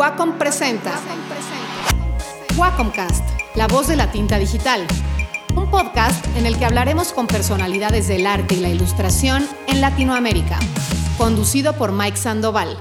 Wacom presenta Wacomcast, la voz de la tinta digital. Un podcast en el que hablaremos con personalidades del arte y la ilustración en Latinoamérica. Conducido por Mike Sandoval.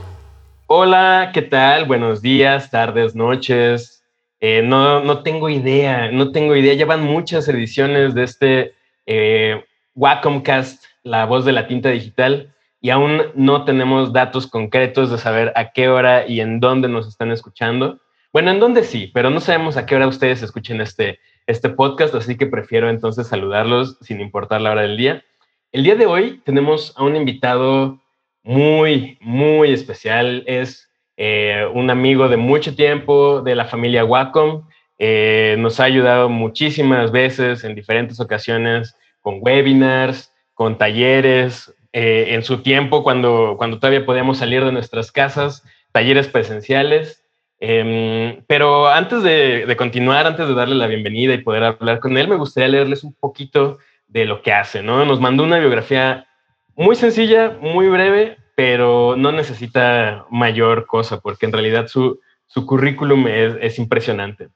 Hola, ¿qué tal? Buenos días, tardes, noches. Eh, no, no tengo idea, no tengo idea. Llevan muchas ediciones de este eh, Wacomcast, la voz de la tinta digital y aún no tenemos datos concretos de saber a qué hora y en dónde nos están escuchando. Bueno, en dónde sí, pero no sabemos a qué hora ustedes escuchen este, este podcast, así que prefiero entonces saludarlos sin importar la hora del día. El día de hoy tenemos a un invitado muy, muy especial. Es eh, un amigo de mucho tiempo de la familia Wacom. Eh, nos ha ayudado muchísimas veces en diferentes ocasiones con webinars, con talleres, eh, en su tiempo, cuando, cuando todavía podíamos salir de nuestras casas, talleres presenciales. Em, pero antes de, continuar, antes de darle la bienvenida y poder hablar con él, me gustaría leerles un poquito de lo que hace, ¿no? Nos mandó una biografía muy sencilla, muy breve, pero no necesita mayor cosa, porque en realidad su, su currículum es, es impresionante.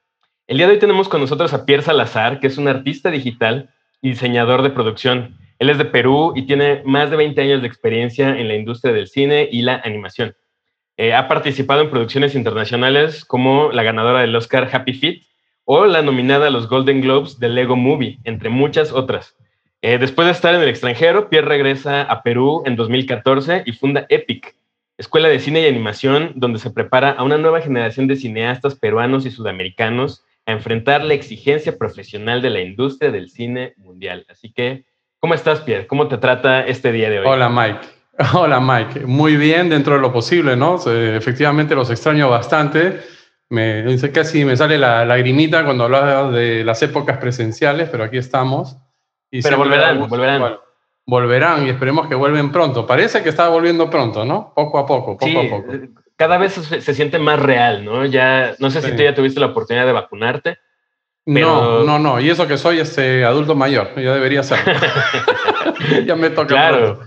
El día de hoy tenemos con nosotros a Pierre Salazar, que es un artista digital y diseñador de producción. Él es de Perú y tiene más de 20 años de experiencia en la industria del cine y la animación. Eh, ha participado en producciones internacionales como la ganadora del Oscar Happy Feet o la nominada a los Golden Globes de Lego Movie, entre muchas otras. Eh, después de estar en el extranjero, Pierre regresa a Perú en 2014 y funda Epic, escuela de cine y animación donde se prepara a una nueva generación de cineastas peruanos y sudamericanos a enfrentar la exigencia profesional de la industria del cine mundial. Así que ¿Cómo estás, Pierre? ¿Cómo te trata este día de hoy? Hola, Mike. Hola, Mike. Muy bien dentro de lo posible, ¿no? Efectivamente los extraño bastante. Me, casi me sale la lagrimita cuando hablas de las épocas presenciales, pero aquí estamos. Y pero volverán, volverán. volverán y esperemos que vuelven pronto. Parece que está volviendo pronto, ¿no? Poco a poco, poco a poco. Cada vez se, siente más real, ¿no? Ya, no sé si tú ya tuviste la oportunidad de vacunarte, no, no, no. Y eso que soy este adulto mayor, ya debería ser. ya me toca. Claro.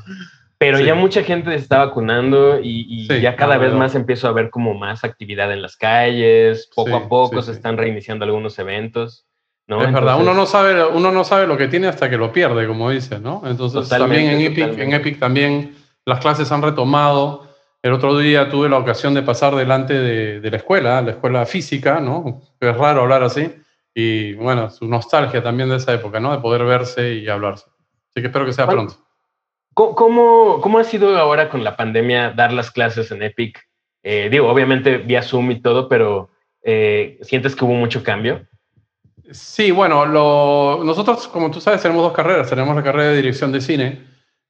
Pero ya mucha gente se está vacunando y, ya cada vez más empiezo a ver como más actividad en las calles. Poco a poco se están reiniciando algunos eventos. ¿no? Es verdad, uno no, sabe, uno no sabe lo que tiene hasta que lo pierde, como dice, ¿no? Entonces también en Epic, en Epic también las clases han retomado. El otro día tuve la ocasión de pasar delante de, de la escuela, la escuela física, ¿no? Es raro hablar así y bueno, su nostalgia también de esa época, ¿no? De poder verse y hablarse. Así que espero que sea pronto. ¿Cómo, cómo ha sido ahora con la pandemia dar las clases en Epic? Eh, digo, obviamente vía Zoom y todo, pero eh, ¿sientes que hubo mucho cambio? Sí, bueno, lo, nosotros, como tú sabes, tenemos dos carreras. Tenemos la carrera de dirección de cine,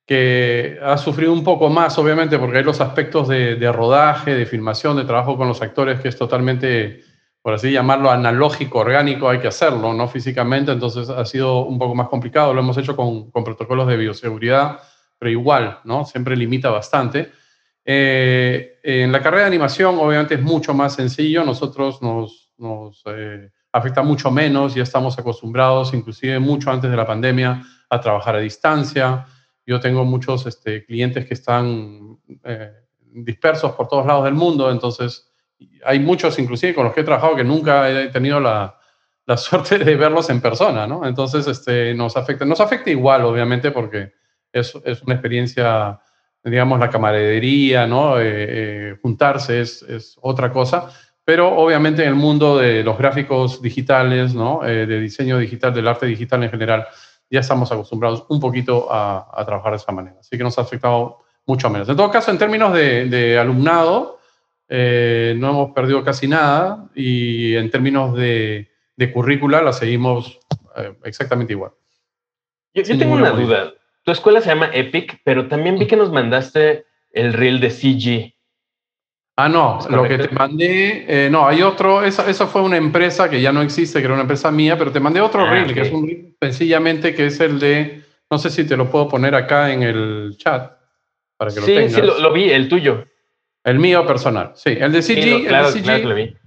que ha sufrido un poco más, obviamente, porque hay los aspectos de, de rodaje, de filmación, de trabajo con los actores, que es totalmente por así llamarlo, analógico, orgánico, hay que hacerlo, no físicamente, entonces ha sido un poco más complicado. Lo hemos hecho con, con protocolos de bioseguridad, pero igual, ¿no? Siempre limita bastante. Eh, en la carrera de animación, obviamente, es mucho más sencillo. Nosotros nos, nos eh, afecta mucho menos, ya estamos acostumbrados, inclusive mucho antes de la pandemia, a trabajar a distancia. Yo tengo muchos este, clientes que están eh, dispersos por todos lados del mundo, entonces hay muchos, inclusive con los que he trabajado, que nunca he tenido la, la suerte de verlos en persona, ¿no? Entonces, este, nos afecta. Nos afecta igual, obviamente, porque es, es una experiencia, digamos, la camaradería, ¿no? Eh, eh, juntarse es, es, otra cosa. Pero obviamente en el mundo de los gráficos digitales, ¿no? Eh, de diseño digital, del arte digital en general, ya estamos acostumbrados un poquito a, a, trabajar de esa manera. Así que nos ha afectado mucho menos. En todo caso, en términos de, de alumnado, eh, no hemos perdido casi nada y en términos de, de currícula la seguimos eh, exactamente igual. Yo, tengo una duda. Tu escuela se llama Epic, pero también vi que nos mandaste el reel de CG. Ah, no, lo que te mandé, eh, no, hay otro, esa, esa, fue una empresa que ya no existe, que era una empresa mía, pero te mandé otro ah, reel, que es un reel sencillamente que es el de, no sé si te lo puedo poner acá en el chat, para que lo tengas. Sí, lo, lo vi, el tuyo. El mío personal, sí. El de CG, claro, el CG,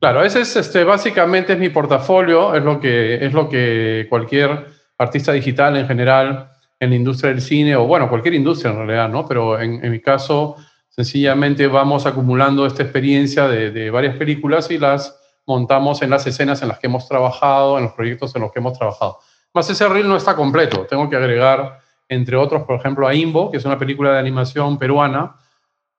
claro, ese es este, básicamente es mi portafolio, es lo que es lo que cualquier artista digital en general en la industria del cine o bueno cualquier industria en realidad, ¿no? Pero en, mi caso Sencillamente vamos acumulando esta experiencia de, de varias películas y las montamos en las escenas en las que hemos trabajado, en los proyectos en los que hemos trabajado. Más ese reel no está completo. Tengo que agregar, entre otros, por ejemplo, a Imbo, que es una película de animación peruana,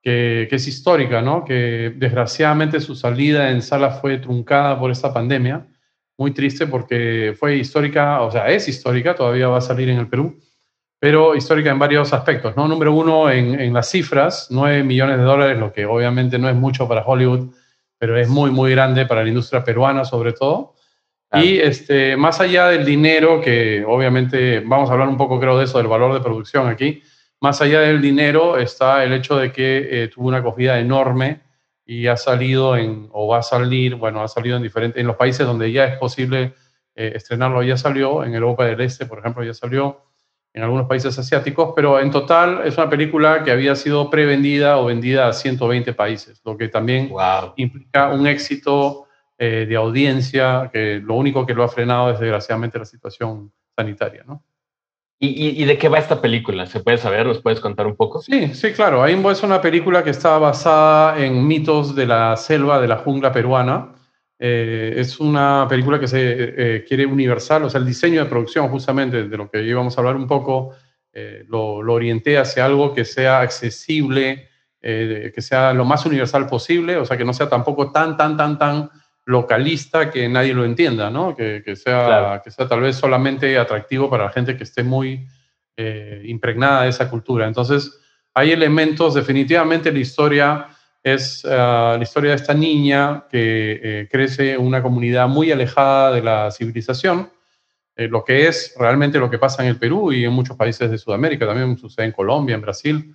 que, que, es histórica, ¿no? que desgraciadamente su salida en sala fue truncada por esta pandemia. Muy triste porque fue histórica, o sea, es histórica, todavía va a salir en el Perú, pero histórica en varios aspectos. ¿no? Número uno, en, en las cifras, 9 millones de dólares, lo que obviamente no es mucho para Hollywood, pero es muy, muy grande para la industria peruana sobre todo. Y este, más allá del dinero, que obviamente vamos a hablar un poco creo de eso, del valor de producción aquí, más allá del dinero está el hecho de que eh, tuvo una acogida enorme y ha salido en, o va a salir, bueno, ha salido en diferentes, en los países donde ya es posible eh, estrenarlo, ya salió, en Europa del Este, por ejemplo, ya salió, en algunos países asiáticos, pero en total es una película que había sido prevendida o vendida a 120 países, lo que también implica un éxito eh, de audiencia, que lo único que lo ha frenado es desgraciadamente la situación sanitaria, ¿no? ¿Y, de qué va esta película? ¿Se puede saber? ¿Nos puedes contar un poco? Sí, sí, claro. Aimbo es una película que está basada en mitos de la selva, de la jungla peruana. Eh, es una película que se eh, quiere universal, o sea, el diseño de producción justamente de lo que íbamos a hablar un poco, eh, lo, lo, orienté hacia algo que sea accesible, que sea lo más universal posible, o sea, que no sea tampoco tan, tan, tan, tan localista que nadie lo entienda, ¿no? Que, que sea, que sea tal vez solamente atractivo para la gente que esté muy impregnada de esa cultura. Entonces, hay elementos, definitivamente la historia es eh, la historia de esta niña que eh, crece en una comunidad muy alejada de la civilización, eh, lo que es realmente lo que pasa en el Perú y en muchos países de Sudamérica, también sucede en Colombia, en Brasil.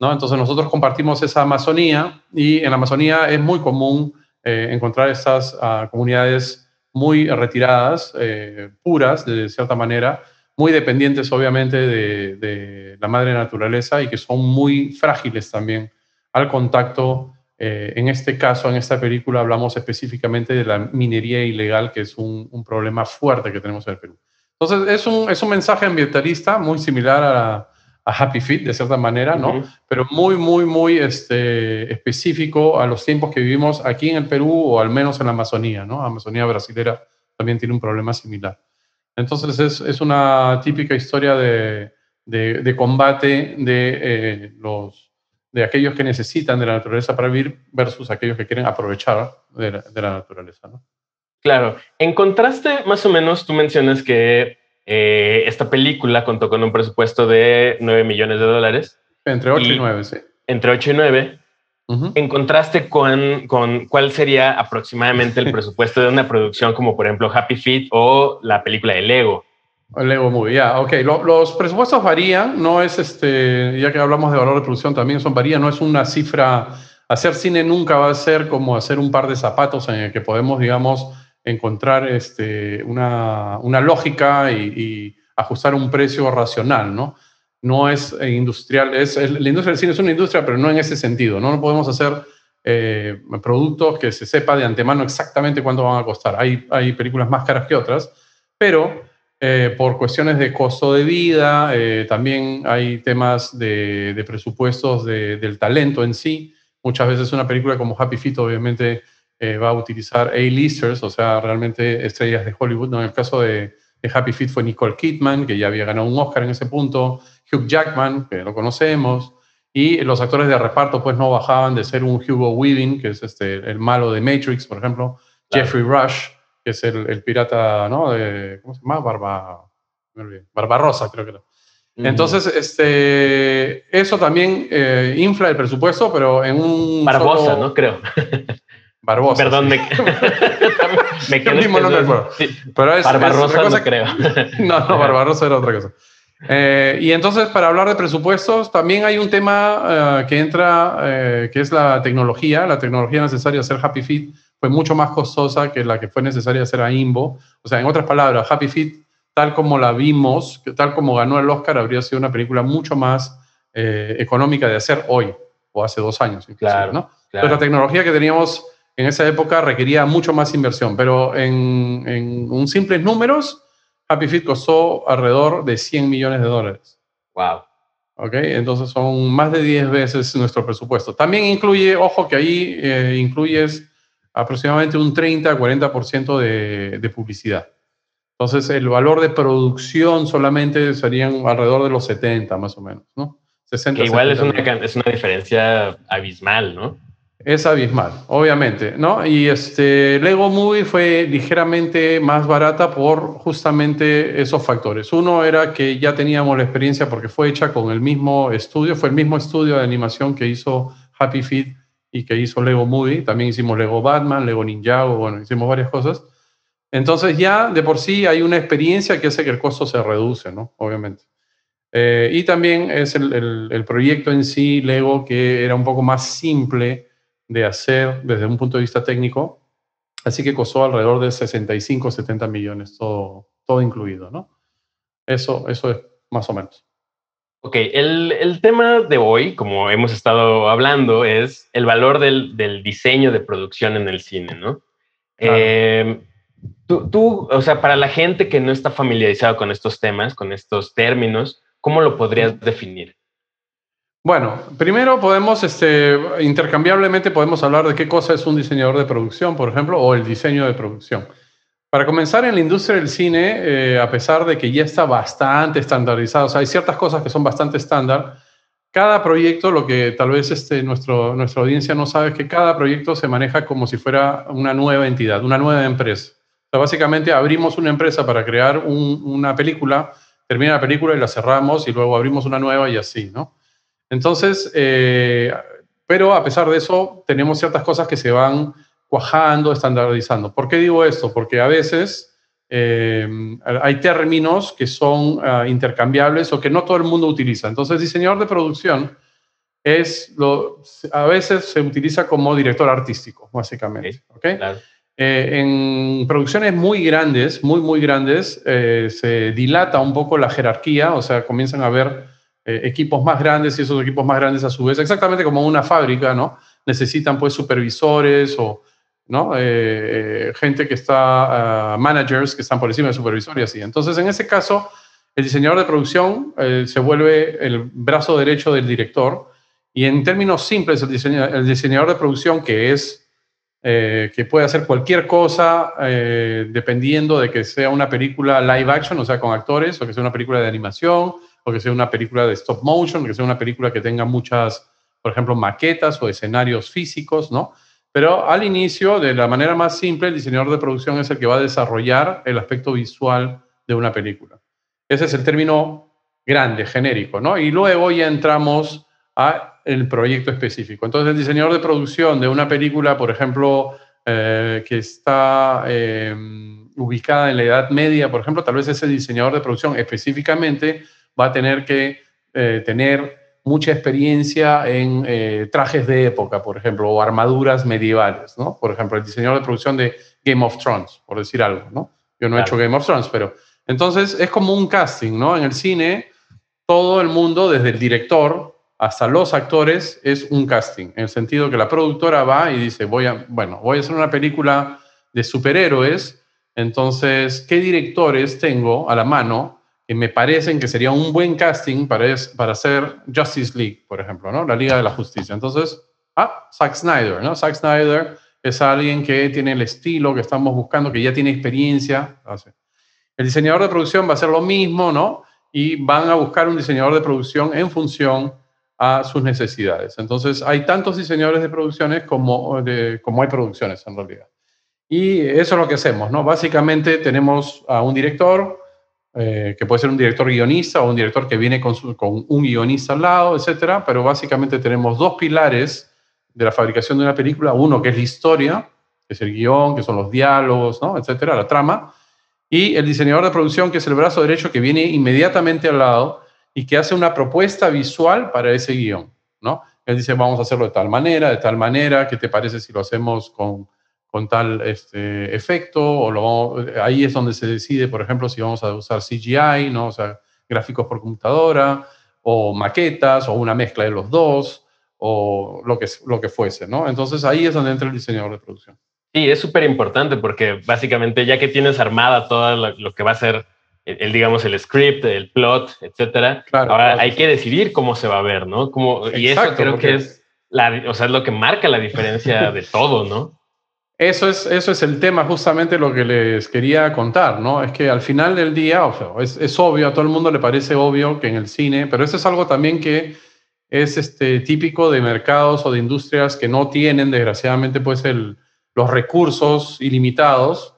¿no? Entonces nosotros compartimos esa Amazonía y en la Amazonía es muy común encontrar estas ah, comunidades muy retiradas, puras de cierta manera, muy dependientes obviamente de, de la madre naturaleza y que son muy frágiles también al contacto. Eh, en este caso, en esta película, hablamos específicamente de la minería ilegal, que es un, problema fuerte que tenemos en el Perú. Entonces, es un, es un mensaje ambientalista muy similar a, Happy Feet, de cierta manera, ¿no? Pero muy, muy, muy este, específico a los tiempos que vivimos aquí en el Perú o al menos en la Amazonía, ¿no? La Amazonía brasilera también tiene un problema similar. Entonces, es, es una típica historia de, de, combate de eh, los de aquellos que necesitan de la naturaleza para vivir versus aquellos que quieren aprovechar de la, naturaleza. ¿no? Claro. En contraste, más o menos, tú mencionas que eh, esta película contó con un presupuesto de 9 millones de dólares. Entre 8 y, 9, sí. Entre 8 y 9. En contraste con, con cuál sería aproximadamente el presupuesto de una producción como por ejemplo Happy Feet o la película de Lego. Lego Movie, ya, ok. los presupuestos varían, no es este, ya que hablamos de valor de producción también son varían, no es una cifra. Hacer cine nunca va a ser como hacer un par de zapatos en el que podemos, digamos, encontrar este, una, una lógica y, ajustar un precio racional, ¿no? No es industrial, es, la industria del cine es una industria, pero no en ese sentido, ¿no? No podemos hacer eh, productos que se sepa de antemano exactamente cuánto van a costar. Hay, hay películas más caras que otras, pero eh, por cuestiones de costo de vida, eh, también hay temas de, presupuestos del talento en sí. Muchas veces una película como Happy Feet obviamente eh, va a utilizar A-listers, o sea, realmente estrellas de Hollywood. ¿no? En el caso de, Happy Feet fue Nicole Kidman, que ya había ganado un Oscar en ese punto, Hugh Jackman, que lo conocemos, y los actores de reparto pues no bajaban de ser un Hugo Weaving, que es este, el malo de Matrix, por ejemplo, Jeffrey Rush, que es el, pirata, ¿no? De, ¿Cómo se llama? Barba, Barbarosa, creo que era. Entonces, este, eso también eh, infla el presupuesto, pero en un... Barbosa, ¿no? Creo. Barbosa. Perdón, me, me mismo pero es, Barbarosa no creo. no, no, Barbarosa era otra cosa. Eh, y entonces, para hablar de presupuestos, también hay un tema eh, que entra, que es la tecnología, la tecnología necesaria hacer Happy Feet fue mucho más costosa que la que fue necesaria hacer a Imbo. O sea, en otras palabras, Happy Feet, tal como la vimos, tal como ganó el Oscar, habría sido una película mucho más eh, económica de hacer hoy o hace dos años. Claro, ¿no? la tecnología que teníamos en esa época requería mucho más inversión, pero en, en un simples números, Happy Feet costó alrededor de 100 millones de dólares. Wow. ¿ok? Entonces son más de 10 veces nuestro presupuesto. También incluye, ojo que ahí eh, incluyes aproximadamente un 30-40% de, de publicidad. Entonces el valor de producción solamente serían alrededor de los 70 más o menos, ¿no? 60, que igual es una, es una diferencia abismal, ¿no? Es abismal, obviamente, ¿no? Y este Lego Movie fue ligeramente más barata por justamente esos factores. Uno era que ya teníamos la experiencia porque fue hecha con el mismo estudio, fue el mismo estudio de animación que hizo Happy Feet y que hizo Lego Movie. También hicimos Lego Batman, Lego Ninjago, bueno, hicimos varias cosas. Entonces ya de por sí hay una experiencia que hace que el costo se reduce, ¿no? Obviamente. Eh, y también es el, proyecto en sí, Lego, que era un poco más simple de hacer desde un punto de vista técnico. Así que costó alrededor de 65, 70 millones, todo, todo incluido, ¿no? Eso, eso es más o menos. Ok, el, el tema de hoy, como hemos estado hablando, es el valor del, del diseño de producción en el cine, ¿no? Eh, tú, tú, o sea, para la gente que no está familiarizado con estos temas, con estos términos, ¿cómo lo podrías definir? Bueno, primero podemos, este, intercambiablemente podemos hablar de qué cosa es un diseñador de producción, por ejemplo, o el diseño de producción. Para comenzar, en la industria del cine, eh, a pesar de que ya está bastante estandarizado, o sea, hay ciertas cosas que son bastante estándar, cada proyecto, lo que tal vez este, nuestro, nuestra audiencia no sabe es que cada proyecto se maneja como si fuera una nueva entidad, una nueva empresa. O sea, básicamente abrimos una empresa para crear un, una película, termina la película y la cerramos y luego abrimos una nueva y así, ¿no? Entonces, eh, pero a pesar de eso, tenemos ciertas cosas que se van cuajando, estandarizando. ¿Por qué digo esto? Porque a veces eh, hay términos que son uh, intercambiables o que no todo el mundo utiliza. Entonces, diseñador de producción es lo, a veces se utiliza como director artístico, básicamente. ¿okay? Claro. Eh, en producciones muy grandes, muy, muy grandes, eh, se dilata un poco la jerarquía, o sea, comienzan a haber eh, equipos más grandes y esos equipos más grandes a su vez, exactamente como una fábrica, ¿no? Necesitan pues supervisores o, ¿no? Eh, eh, gente que está, uh, managers que están por encima de supervisores y así. Entonces, en ese caso, el diseñador de producción eh, se vuelve el brazo derecho del director y en términos simples, el, diseño, el diseñador de producción que es eh, que puede hacer cualquier cosa eh, dependiendo de que sea una película live action, o sea, con actores, o que sea una película de animación, o que sea una película de stop motion, que sea una película que tenga muchas, por ejemplo, maquetas o escenarios físicos, ¿no? Pero al inicio, de la manera más simple, el diseñador de producción es el que va a desarrollar el aspecto visual de una película. Ese es el término grande, genérico, ¿no? Y luego ya entramos a el proyecto específico. Entonces, el diseñador de producción de una película, por ejemplo, eh, que está eh, ubicada en la Edad Media, por ejemplo, tal vez ese diseñador de producción específicamente va a tener que eh, tener mucha experiencia en eh, trajes de época, por ejemplo, o armaduras medievales, ¿no? Por ejemplo, el diseñador de producción de Game of Thrones, por decir algo, ¿no? Yo no claro. he hecho Game of Thrones, pero... Entonces, es como un casting, ¿no? En el cine, todo el mundo, desde el director hasta los actores, es un casting, en el sentido que la productora va y dice, voy a, bueno, voy a hacer una película de superhéroes, entonces, ¿qué directores tengo a la mano me parecen que sería un buen casting para, es, para hacer Justice League, por ejemplo, ¿no? La Liga de la Justicia. Entonces, ah, Zack Snyder, ¿no? Zack Snyder es alguien que tiene el estilo que estamos buscando, que ya tiene experiencia. El diseñador de producción va a hacer lo mismo, ¿no? Y van a buscar un diseñador de producción en función a sus necesidades. Entonces, hay tantos diseñadores de producciones como, de, como hay producciones en realidad. Y eso es lo que hacemos, ¿no? Básicamente tenemos a un director, eh, que puede ser un director guionista o un director que viene con, un guionista al lado, etcétera, pero básicamente tenemos dos pilares de la fabricación de una película, uno que es la historia, que es el guion, que son los diálogos, ¿no? etcétera, la trama, y el diseñador de producción, que es el brazo derecho que viene inmediatamente al lado y que hace una propuesta visual para ese guion, ¿no? Él dice, vamos a hacerlo de tal manera, de tal manera, ¿qué te parece si lo hacemos con con tal este, efecto, o lo, ahí es donde se decide, por ejemplo, si vamos a usar CGI, ¿no? o sea, gráficos por computadora, o maquetas, o una mezcla de los dos, o lo que, lo que fuese, ¿no? Entonces ahí es donde entra el diseñador de producción. Sí, es súper importante porque básicamente ya que tienes armada todo lo, lo, que va a ser el, digamos, el script, el plot, etcétera. Ahora hay que decidir cómo se va a ver, ¿no? Como, y eso creo que es, la, o sea, es lo que marca la diferencia de todo, ¿no? Eso es, eso es el tema, justamente lo que les quería contar, ¿no? Es que al final del día, o es, es, obvio, a todo el mundo le parece obvio que en el cine, pero eso es algo también que es este, típico de mercados o de industrias que no tienen, desgraciadamente, pues el, los recursos ilimitados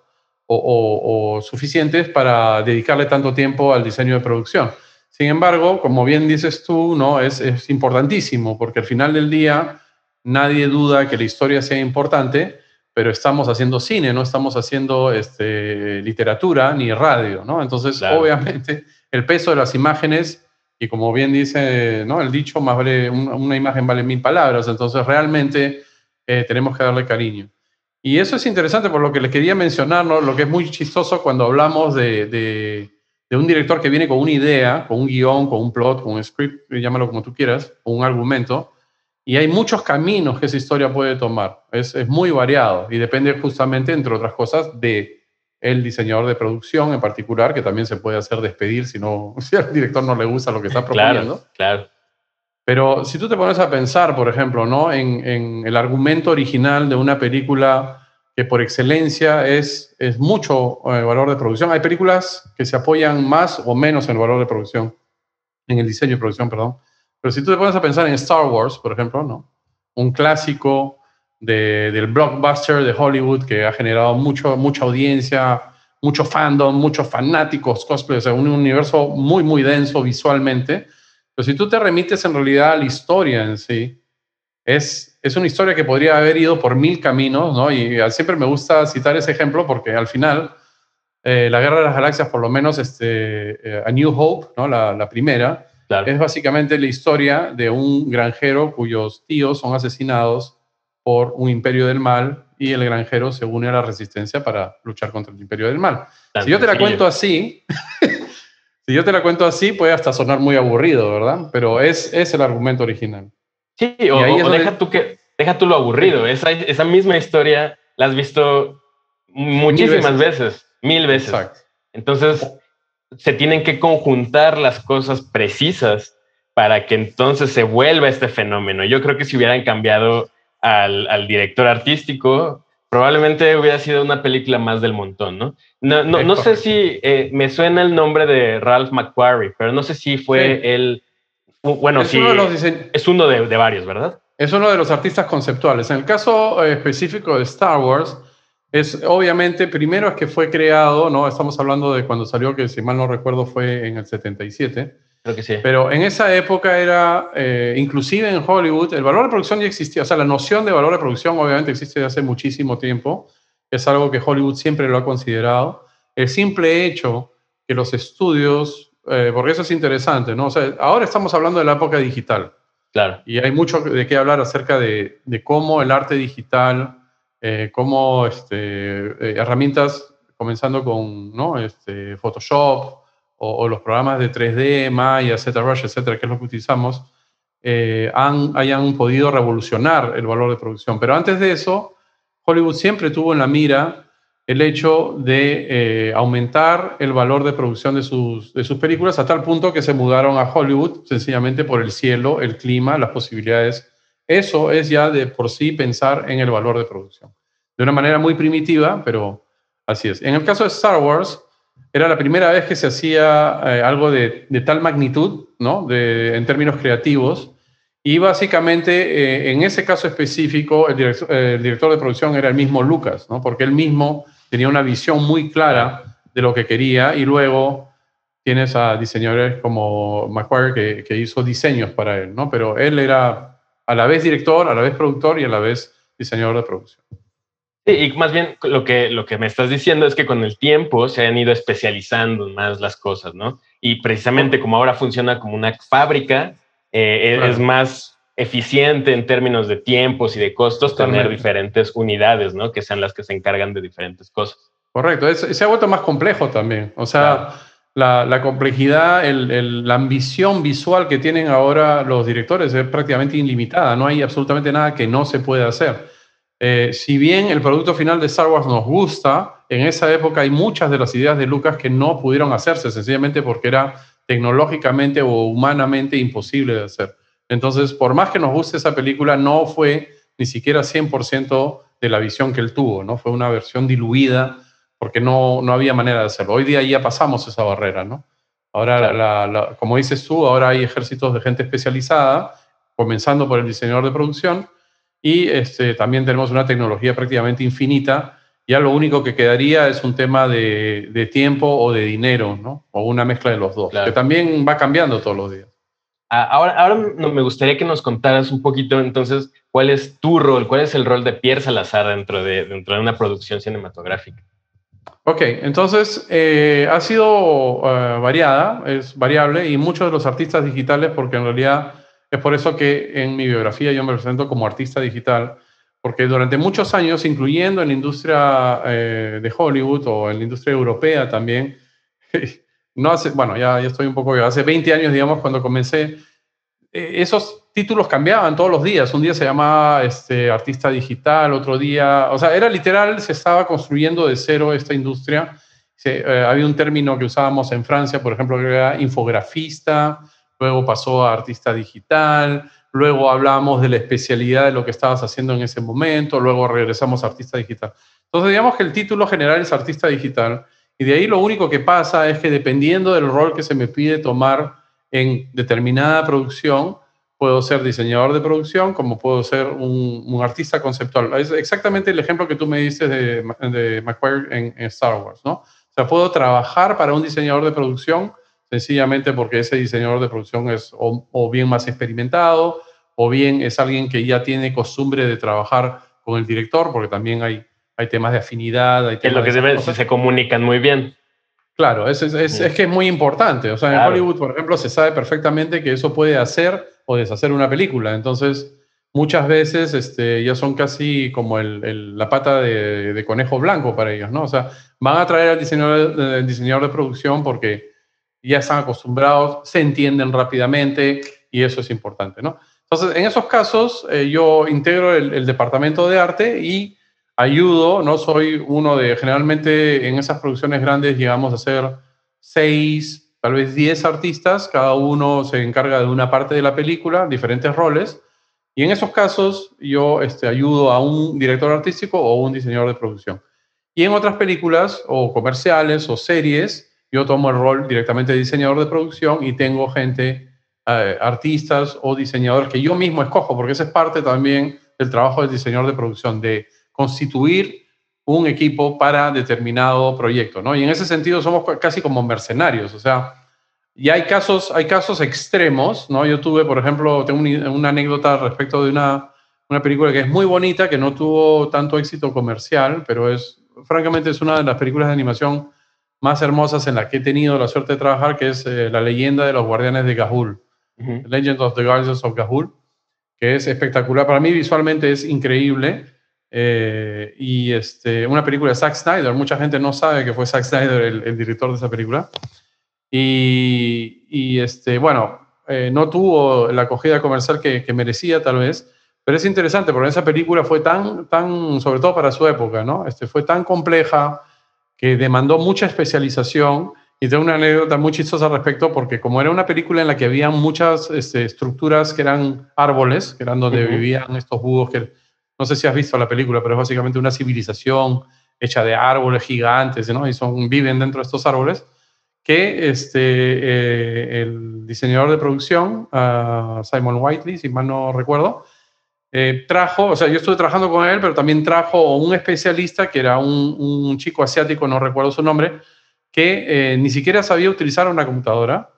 o, suficientes para dedicarle tanto tiempo al diseño de producción. Sin embargo, como bien dices tú, ¿no? es, es importantísimo porque al final del día nadie duda que la historia sea importante, pero estamos haciendo cine, no estamos haciendo este, literatura ni radio, ¿no? Entonces, obviamente, el peso de las imágenes, y como bien dice ¿no? el dicho, más vale, una, imagen vale mil palabras, entonces realmente eh, tenemos que darle cariño. Y eso es interesante por lo que les quería mencionar, ¿no? lo que es muy chistoso cuando hablamos de, de, de, un director que viene con una idea, con un guion, con un plot, con un script, llámalo como tú quieras, o un argumento, y hay muchos caminos que esa historia puede tomar. Es, es, muy variado y depende justamente, entre otras cosas, de el diseñador de producción en particular, que también se puede hacer despedir si, no, si al director no le gusta lo que está proponiendo. Claro, claro. Pero si tú te pones a pensar, por ejemplo, ¿no? en, en el argumento original de una película que por excelencia es, es mucho eh, valor de producción, hay películas que se apoyan más o menos en el valor de producción, en el diseño de producción, perdón. Pero si tú te pones a pensar en Star Wars, por ejemplo, ¿no? un clásico del blockbuster de Hollywood que ha generado mucho, mucha audiencia, mucho fandom, muchos fanáticos, cosplay, o sea, un universo muy, muy denso visualmente. Pero si tú te remites en realidad a la historia en sí, es, es una historia que podría haber ido por mil caminos, ¿no? Y siempre me gusta citar ese ejemplo porque al final, eh, la Guerra de las Galaxias, por lo menos este, eh, A New Hope, ¿no? la, la primera, es básicamente la historia de un granjero cuyos tíos son asesinados por un imperio del mal y el granjero se une a la resistencia para luchar contra el imperio del mal. si yo te la cuento así, si yo te la cuento así, puede hasta sonar muy aburrido, ¿verdad? Pero es, es el argumento original. Sí, o, deja, tú que, deja tú lo aburrido. Esa, esa misma historia la has visto muchísimas veces. mil veces. Exacto. Entonces, se tienen que conjuntar las cosas precisas para que entonces se vuelva este fenómeno. Yo creo que si hubieran cambiado al, director artístico, probablemente hubiera sido una película más del montón, ¿no? No, no, sé si eh, me suena el nombre de Ralph McQuarrie, pero no sé si fue él. Bueno, es sí, uno es uno de, varios, ¿verdad? Es uno de los artistas conceptuales. En el caso eh, específico de Star Wars, es obviamente, primero es que fue creado, ¿no? Estamos hablando de cuando salió, que si mal no recuerdo fue en el 77. Creo que sí. Pero en esa época era, eh, inclusive en Hollywood, el valor de producción ya existía. O sea, la noción de valor de producción obviamente existe desde hace muchísimo tiempo. Es algo que Hollywood siempre lo ha considerado. El simple hecho que los estudios, eh, porque eso es interesante, ¿no? O sea, ahora estamos hablando de la época digital. Claro. Y hay mucho de qué hablar acerca de, de cómo el arte digital eh, como este, eh, herramientas, comenzando con ¿no? este, Photoshop o, los programas de 3D, Maya, ZBrush, etcétera, que es lo que utilizamos, eh, han, hayan podido revolucionar el valor de producción. Pero antes de eso, Hollywood siempre tuvo en la mira el hecho de aumentar el valor de producción de sus, de sus películas a tal punto que se mudaron a Hollywood sencillamente por el cielo, el clima, las posibilidades eso es ya de por sí pensar en el valor de producción. De una manera muy primitiva, pero así es. En el caso de Star Wars, era la primera vez que se hacía eh, algo de, tal magnitud, ¿no? De, en términos creativos. Y básicamente, eh, en ese caso específico, el director, de producción era el mismo Lucas, ¿no? Porque él mismo tenía una visión muy clara de lo que quería y luego tienes a diseñadores como McQuarrie que, que hizo diseños para él, ¿no? Pero él era a la vez director, a la vez productor y a la vez diseñador de producción. Sí, y más bien lo que, lo que me estás diciendo es que con el tiempo se han ido especializando más las cosas, ¿no? Y precisamente como ahora funciona como una fábrica, eh, es más eficiente en términos de tiempos y de costos tener diferentes unidades, ¿no? Que sean las que se encargan de diferentes cosas. Correcto, se ha vuelto más complejo también. O sea, la, complejidad, la ambición visual que tienen ahora los directores es prácticamente ilimitada. No hay absolutamente nada que no se pueda hacer. Eh, si bien el producto final de Star Wars nos gusta, en esa época hay muchas de las ideas de Lucas que no pudieron hacerse, sencillamente porque era tecnológicamente o humanamente imposible de hacer. Entonces, por más que nos guste esa película, no fue ni siquiera 100% de la visión que él tuvo, ¿no? Fue una versión diluida porque no, no había manera de hacerlo. Hoy día ya pasamos esa barrera, ¿no? Ahora, como dices tú, ahora hay ejércitos de gente especializada, comenzando por el diseñador de producción, y este, también tenemos una tecnología prácticamente infinita. Ya lo único que quedaría es un tema de, tiempo o de dinero, ¿no? O una mezcla de los dos, que también va cambiando todos los días. Ah, ahora, ahora me gustaría que nos contaras un poquito entonces cuál es tu rol, cuál es el rol de Pierre Salazar dentro de, dentro de una producción cinematográfica. Ok, entonces eh, ha sido eh, variada, es variable y muchos de los artistas digitales, porque en realidad es por eso que en mi biografía yo me presento como artista digital, porque durante muchos años, incluyendo en la industria eh, de Hollywood o en la industria europea también, no hace, bueno, ya, ya estoy un poco, hace 20 años, digamos, cuando comencé, eh, esos títulos cambiaban todos los días. Un día se llamaba este, artista digital, otro día, o sea, era literal, se estaba construyendo de cero esta industria. Eh, había un término que usábamos en Francia, por ejemplo, que era infografista, luego pasó a artista digital, luego hablamos de la especialidad de lo que estabas haciendo en ese momento, luego regresamos a artista digital. Entonces, digamos que el título general es artista digital, y de ahí lo único que pasa es que dependiendo del rol que se me pide tomar en determinada producción, puedo ser diseñador de producción, como puedo ser un, artista conceptual. Es exactamente el ejemplo que tú me diste de, de McQuarrie en, en, Star Wars, ¿no? O sea, puedo trabajar para un diseñador de producción sencillamente porque ese diseñador de producción es o, bien más experimentado o bien es alguien que ya tiene costumbre de trabajar con el director, porque también hay, hay temas de afinidad. Hay temas es lo que se ve, se comunican muy bien. Claro, es, es, es, que es muy importante. O sea, en Hollywood, por ejemplo, se sabe perfectamente que eso puede hacer o deshacer una película. Entonces, muchas veces este, ya son casi como el, la pata de, de, conejo blanco para ellos, ¿no? O sea, van a traer al diseñador, al diseñador de producción porque ya están acostumbrados, se entienden rápidamente y eso es importante, ¿no? Entonces, en esos casos, eh, yo integro el, departamento de arte y ayudo, ¿no? Soy uno de, generalmente en esas producciones grandes llegamos a ser seis, tal vez diez artistas, cada uno se encarga de una parte de la película, diferentes roles, y en esos casos yo este, ayudo a un director artístico o un diseñador de producción. Y en otras películas o comerciales o series, yo tomo el rol directamente de diseñador de producción y tengo gente, eh, artistas o diseñadores que yo mismo escojo, porque esa es parte también del trabajo del diseñador de producción, de constituir un equipo para determinado proyecto, ¿no? Y en ese sentido somos casi como mercenarios, o sea, y hay casos, hay casos extremos, ¿no? Yo tuve, por ejemplo, tengo una, anécdota respecto de una, una película que es muy bonita, que no tuvo tanto éxito comercial, pero es, francamente, es una de las películas de animación más hermosas en las que he tenido la suerte de trabajar, que es eh, La leyenda de los guardianes de Gahul, Legend of the Guardians of Gahul, que es espectacular. Para mí visualmente es increíble. Eh, y este, una película de Zack Snyder, mucha gente no sabe que fue Zack Snyder el, director de esa película. Y, y este, bueno, eh, no tuvo la acogida comercial que, que, merecía tal vez, pero es interesante porque esa película fue tan, tan, sobre todo para su época, ¿no? Este, fue tan compleja, que demandó mucha especialización y tengo una anécdota muy chistosa al respecto porque como era una película en la que había muchas este, estructuras que eran árboles, que eran donde vivían estos búhos, que no sé si has visto la película, pero es básicamente una civilización hecha de árboles gigantes, ¿no? Y son, viven dentro de estos árboles, que este, eh, el diseñador de producción, uh, Simon Whiteley, si mal no recuerdo, eh, trajo, o sea, yo estuve trabajando con él, pero también trajo un especialista que era un, chico asiático, no recuerdo su nombre, que eh, ni siquiera sabía utilizar una computadora,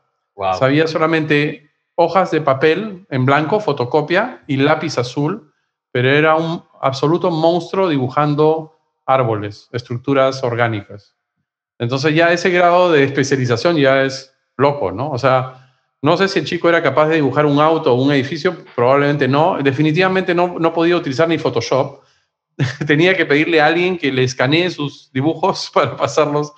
sabía solamente hojas de papel en blanco, fotocopia y lápiz azul, pero era un absoluto monstruo dibujando árboles, estructuras orgánicas. Entonces ya ese grado de especialización ya es loco, ¿no? O sea, no sé si el chico era capaz de dibujar un auto o un edificio, probablemente no. Definitivamente no, no podía utilizar ni Photoshop. Tenía que pedirle a alguien que le escanee sus dibujos para pasarlos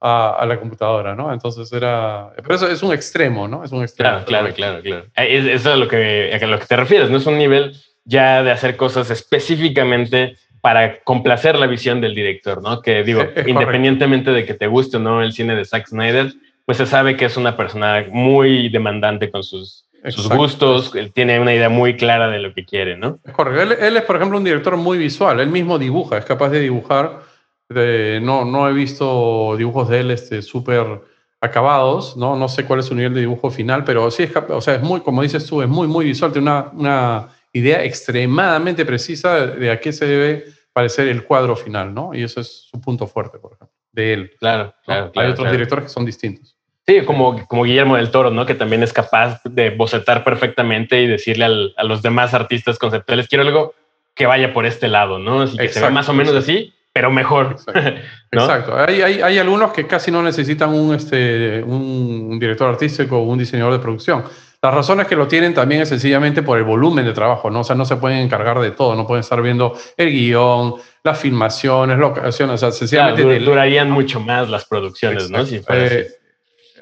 a, la computadora, ¿no? Entonces era... Pero eso es un extremo, ¿no? Es un extremo. Claro, claro, claro, claro. Eso es a lo que, a lo que te refieres, ¿no? Es un nivel ya de hacer cosas específicamente para complacer la visión del director, ¿no? Que digo, independientemente de que te guste o no el cine de Zack Snyder, pues se sabe que es una persona muy demandante con sus, sus gustos, él tiene una idea muy clara de lo que quiere, ¿no? Es correcto. Él, él, es, por ejemplo, un director muy visual, él mismo dibuja, es capaz de dibujar. De, no, no he visto dibujos de él este, súper acabados, ¿no? No sé cuál es su nivel de dibujo final, pero sí es o sea, es muy, como dices tú, es muy, muy visual, tiene una, una idea extremadamente precisa de a qué se debe parecer el cuadro final, ¿no? Y eso es su punto fuerte, por ejemplo, de él. Claro, claro. Hay otros directores que son distintos. Sí, como, como Guillermo del Toro, ¿no? Que también es capaz de bocetar perfectamente y decirle a los demás artistas conceptuales, quiero algo que vaya por este lado, ¿no? Así que se ve más o menos así, pero mejor. Exacto. Hay, hay, hay, algunos que casi no necesitan un, este, un director artístico o un diseñador de producción. Las razones que lo tienen también es sencillamente por el volumen de trabajo, ¿no? O sea, no se pueden encargar de todo, no pueden estar viendo el guion, las filmaciones, locaciones, o sea, sencillamente... durarían mucho más las producciones, ¿no? Si eh,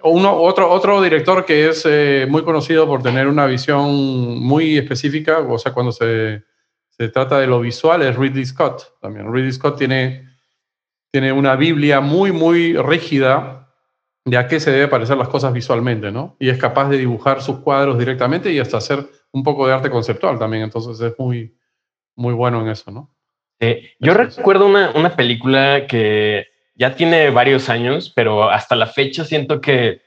uno, otro, otro director que es eh, muy conocido por tener una visión muy específica, o sea, cuando se, se, trata de lo visual, es Ridley Scott también. Ridley Scott tiene, tiene una Biblia muy, muy rígida de a qué se debe parecer las cosas visualmente, ¿no? Y es capaz de dibujar sus cuadros directamente y hasta hacer un poco de arte conceptual también, entonces es muy, muy bueno en eso, ¿no? yo recuerdo una, una película que ya tiene varios años, pero hasta la fecha siento que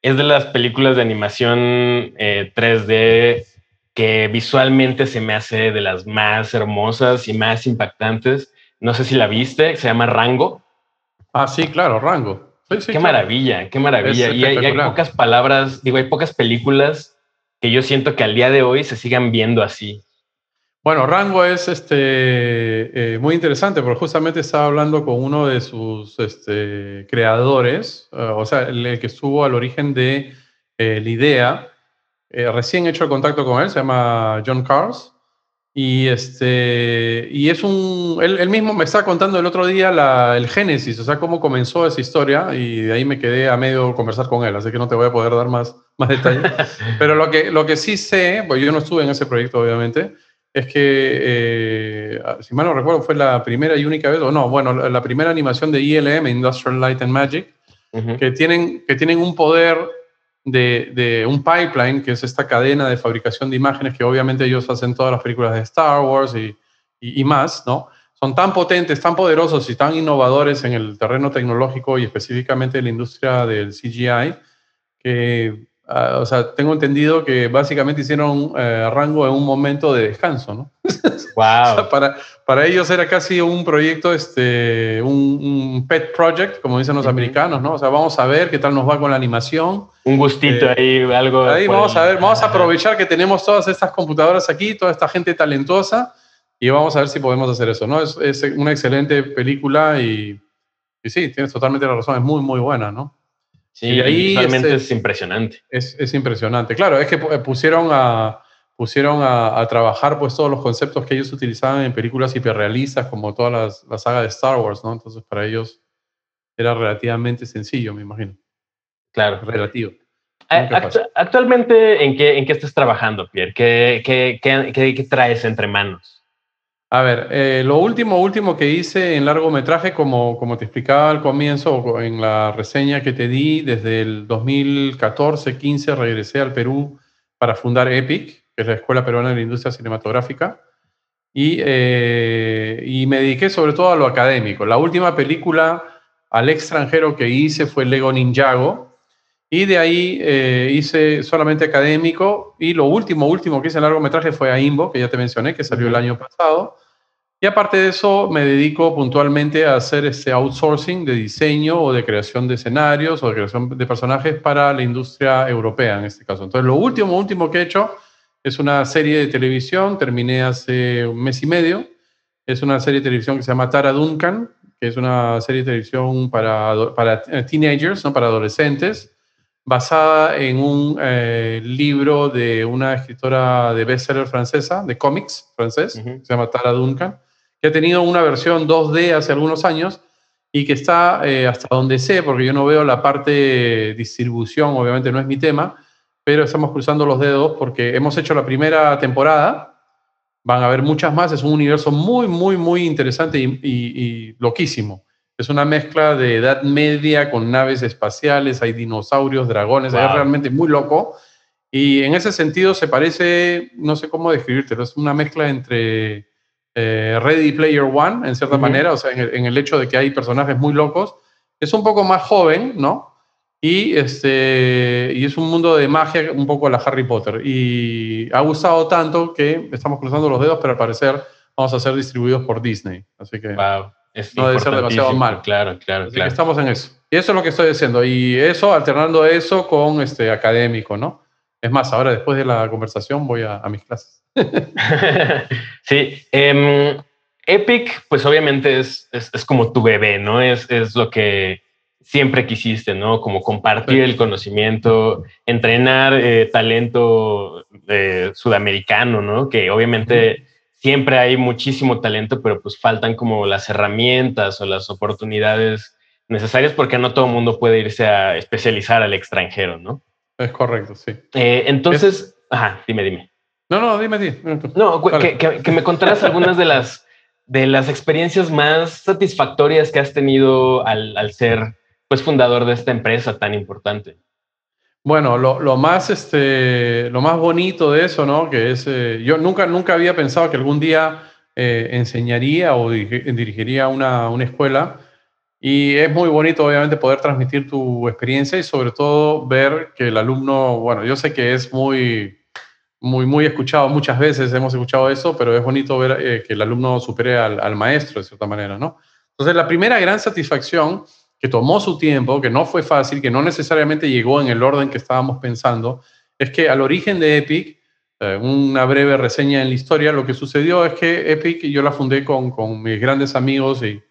es de las películas de animación 3D eh, que visualmente se me hace de las más hermosas y más impactantes. No sé si la viste, se llama Rango. Ah, sí, claro, Rango. Qué maravilla, qué maravilla. Y hay, hay, pocas palabras, digo, hay pocas películas que yo siento que al día de hoy se sigan viendo así. Bueno, Rango es este, eh, muy interesante porque justamente estaba hablando con uno de sus este, creadores, eh, o sea, el, que estuvo al origen de eh, la idea. recién he hecho el contacto con él, se llama John Cars. Y, este, y es un. Él, mismo me estaba contando el otro día la, el génesis, o sea, cómo comenzó esa historia, y de ahí me quedé a medio conversar con él, así que no te voy a poder dar más, más detalles. Pero lo que, lo que sí sé, pues yo no estuve en ese proyecto, obviamente, es que, eh, si mal no recuerdo, fue la primera y única vez, o no, bueno, la primera animación de ILM, Industrial Light and Magic, que, tienen, que tienen un poder de, un pipeline, que es esta cadena de fabricación de imágenes que obviamente ellos hacen todas las películas de Star Wars y, y, y más, ¿no? Son tan potentes, tan poderosos y tan innovadores en el terreno tecnológico y específicamente en la industria del CGI, que Ah, o sea, tengo entendido que básicamente hicieron eh, rango en un momento de descanso, ¿no? Wow. para, para ellos era casi un proyecto, este, un, pet project, como dicen los americanos, ¿no? O sea, vamos a ver qué tal nos va con la animación. Un gustito eh, ahí, algo. Ahí vamos a ver, vamos a aprovechar que tenemos todas estas computadoras aquí, toda esta gente talentosa, y vamos a ver si podemos hacer eso, ¿no? Es, es una excelente película y, y sí, tienes totalmente la razón, es muy, muy buena, ¿no? Sí, y ahí realmente es, impresionante. Es, es, impresionante. Claro, es que pusieron a pusieron a, a, trabajar pues todos los conceptos que ellos utilizaban en películas hiperrealistas como toda las, la saga de Star Wars, ¿no? Entonces para ellos era relativamente sencillo, me imagino. Claro. Relativo. actualmente, ¿en qué, ¿en qué estás trabajando, Pierre? ¿Qué, qué, qué, qué traes entre manos? A ver, eh, lo último, último que hice en largometraje, como, como te explicaba al comienzo, en la reseña que te di, desde el 2014-15 regresé al Perú para fundar EPIC, que es la Escuela Peruana de la Industria Cinematográfica, y, eh, y me dediqué sobre todo a lo académico. La última película al extranjero que hice fue Lego Ninjago, y de ahí eh, hice solamente académico, y lo último, último que hice en largometraje fue AIMBO, que ya te mencioné, que salió el año pasado, y aparte de eso, me dedico puntualmente a hacer este outsourcing de diseño o de creación de escenarios o de creación de personajes para la industria europea en este caso. Entonces, lo último, último que he hecho es una serie de televisión, terminé hace un mes y medio. Es una serie de televisión que se llama Tara Duncan, que es una serie de televisión para, para teenagers, ¿no? para adolescentes, basada en un eh, libro de una escritora de bestseller francesa, de cómics francés, se llama Tara Duncan que ha tenido una versión 2D hace algunos años y que está eh, hasta donde sé, porque yo no veo la parte distribución, obviamente no es mi tema, pero estamos cruzando los dedos porque hemos hecho la primera temporada van a haber muchas más. Es un universo muy, muy, muy interesante y, loquísimo. Es una mezcla de edad media con naves espaciales, hay dinosaurios, dragones, es realmente muy loco. Y en ese sentido se parece, no sé cómo describírtelo, es una mezcla entre eh, Ready Player One, en cierta manera, o sea, en el, hecho de que hay personajes muy locos. Es un poco más joven, ¿no? Y, este, y es un mundo de magia un poco a la Harry Potter. Y ha gustado tanto que estamos cruzando los dedos, pero al parecer vamos a ser distribuidos por Disney. Así que no debe ser demasiado mal. Claro, claro, claro. estamos en eso. Y eso es lo que estoy haciendo. Y eso, alternando eso con este académico, ¿no? Es más, ahora después de la conversación voy a, a mis clases. sí. Em, Epic, pues obviamente es, es, como tu bebé, ¿no? Es, es lo que siempre quisiste, ¿no? Como compartir el conocimiento, entrenar eh, talento eh, sudamericano, ¿no? Que obviamente siempre hay muchísimo talento, pero pues faltan como las herramientas o las oportunidades necesarias porque no todo el mundo puede irse a especializar al extranjero, ¿no? Es correcto, sí. Eh, entonces, ajá, dime, dime. No, no, dime, dime. No, que, me contaras algunas de las, de las experiencias más satisfactorias que has tenido al, al ser pues, fundador de esta empresa tan importante. Bueno, lo, lo, más, este, lo más bonito de eso, ¿no? Que es, eh, yo nunca, nunca había pensado que algún día eh, enseñaría o dirigiría una, una escuela. Y es muy bonito, obviamente, poder transmitir tu experiencia y sobre todo ver que el alumno, bueno, yo sé que es muy, muy, muy escuchado muchas veces, hemos escuchado eso, pero es bonito ver eh, que el alumno supere al, al, maestro de cierta manera, ¿no? Entonces, la primera gran satisfacción que tomó su tiempo, que no fue fácil, que no necesariamente llegó en el orden que estábamos pensando, es que al origen de Epic, eh, una breve reseña en la historia, lo que sucedió es que Epic, yo la fundé con, con mis grandes amigos y,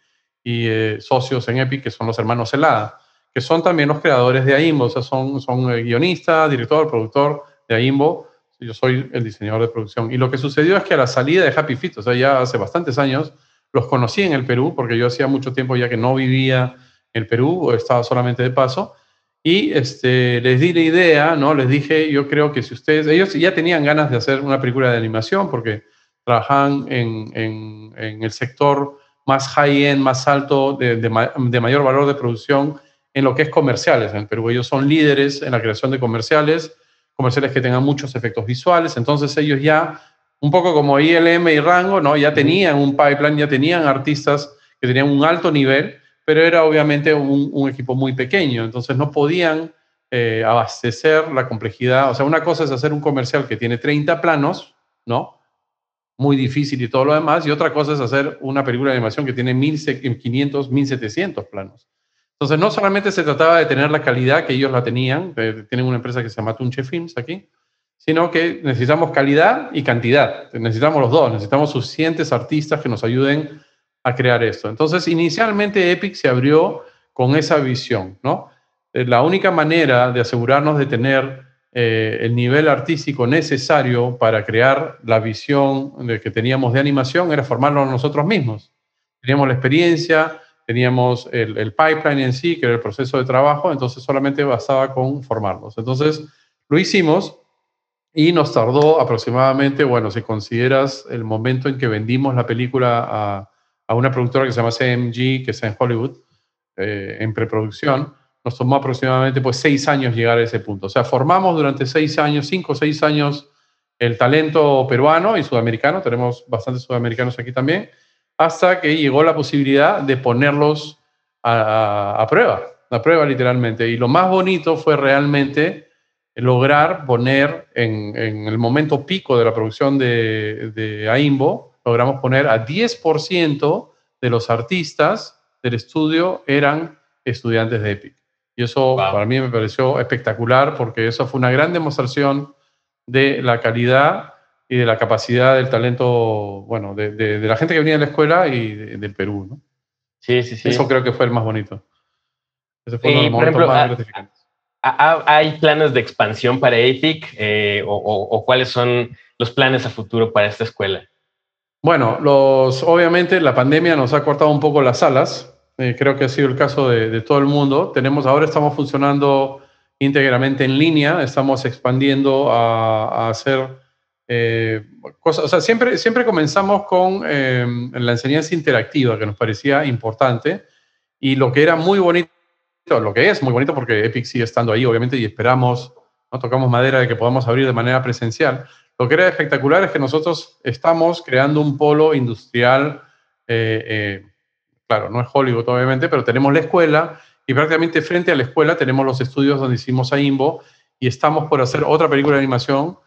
y eh, socios en Epic, que son los hermanos Celada, que son también los creadores de AIMBO, o sea, son, son guionista, director, productor de AIMBO, yo soy el diseñador de producción. Y lo que sucedió es que a la salida de Happy Fit, o sea, ya hace bastantes años, los conocí en el Perú, porque yo hacía mucho tiempo ya que no vivía en el Perú, o estaba solamente de paso, y este, les di la idea, ¿no? Les dije, yo creo que si ustedes, ellos ya tenían ganas de hacer una película de animación, porque trabajan en, en, en el sector más high-end, más alto, de, de, de mayor valor de producción en lo que es comerciales en el Perú. Ellos son líderes en la creación de comerciales, comerciales que tengan muchos efectos visuales, entonces ellos ya, un poco como ILM y Rango, ¿no? ya tenían un pipeline, ya tenían artistas que tenían un alto nivel, pero era obviamente un, equipo muy pequeño, entonces no podían eh, abastecer la complejidad. O sea, una cosa es hacer un comercial que tiene 30 planos, ¿no? Muy difícil y todo lo demás, y otra cosa es hacer una película de animación que tiene 1500, 1700 planos. Entonces, no solamente se trataba de tener la calidad que ellos la tenían, tienen una empresa que se llama Tunche Films aquí, sino que necesitamos calidad y cantidad. Necesitamos los dos, necesitamos suficientes artistas que nos ayuden a crear esto. Entonces, inicialmente Epic se abrió con esa visión, ¿no? Eh, la única manera de asegurarnos de tener eh, el nivel artístico necesario para crear la visión de que teníamos de animación era formarlo nosotros mismos. Teníamos la experiencia, teníamos el, pipeline en sí, que era el proceso de trabajo, entonces solamente bastaba con formarnos. Entonces lo hicimos y nos tardó aproximadamente, bueno, si consideras el momento en que vendimos la película a, a una productora que se llama CMG, que está en Hollywood, eh, en preproducción, nos tomó aproximadamente pues seis años llegar a ese punto. O sea, formamos durante seis años, cinco o seis años, el talento peruano y sudamericano, tenemos bastantes sudamericanos aquí también, hasta que llegó la posibilidad de ponerlos a, prueba, a prueba literalmente. Y lo más bonito fue realmente lograr poner en, el momento pico de la producción de, de AIMBO, logramos poner a 10% de los artistas del estudio eran estudiantes de EPIC. Y eso para mí me pareció espectacular porque eso fue una gran demostración de la calidad y de la capacidad del talento, bueno, de, de, la gente que venía de la escuela y del Perú, ¿no? Sí, sí, sí. Eso creo que fue el más bonito. Ese fue uno de los momentos más gratificantes. ¿Hay planes de expansión para EPIC eh, o, o, cuáles son los planes a futuro para esta escuela? Bueno, los, obviamente la pandemia nos ha cortado un poco las alas. Eh, creo que ha sido el caso de, todo el mundo. Tenemos, ahora estamos funcionando íntegramente en línea. Estamos expandiendo a, hacer eh, cosas, o sea, siempre, siempre comenzamos con eh, la enseñanza interactiva, que nos parecía importante, y lo que era muy bonito, lo que es muy bonito porque Epic sigue estando ahí, obviamente, y esperamos, no tocamos madera de que podamos abrir de manera presencial. Lo que era espectacular es que nosotros estamos creando un polo industrial, claro, no es Hollywood obviamente, pero tenemos la escuela y prácticamente frente a la escuela tenemos los estudios donde hicimos a Imbo y estamos por hacer otra película de animación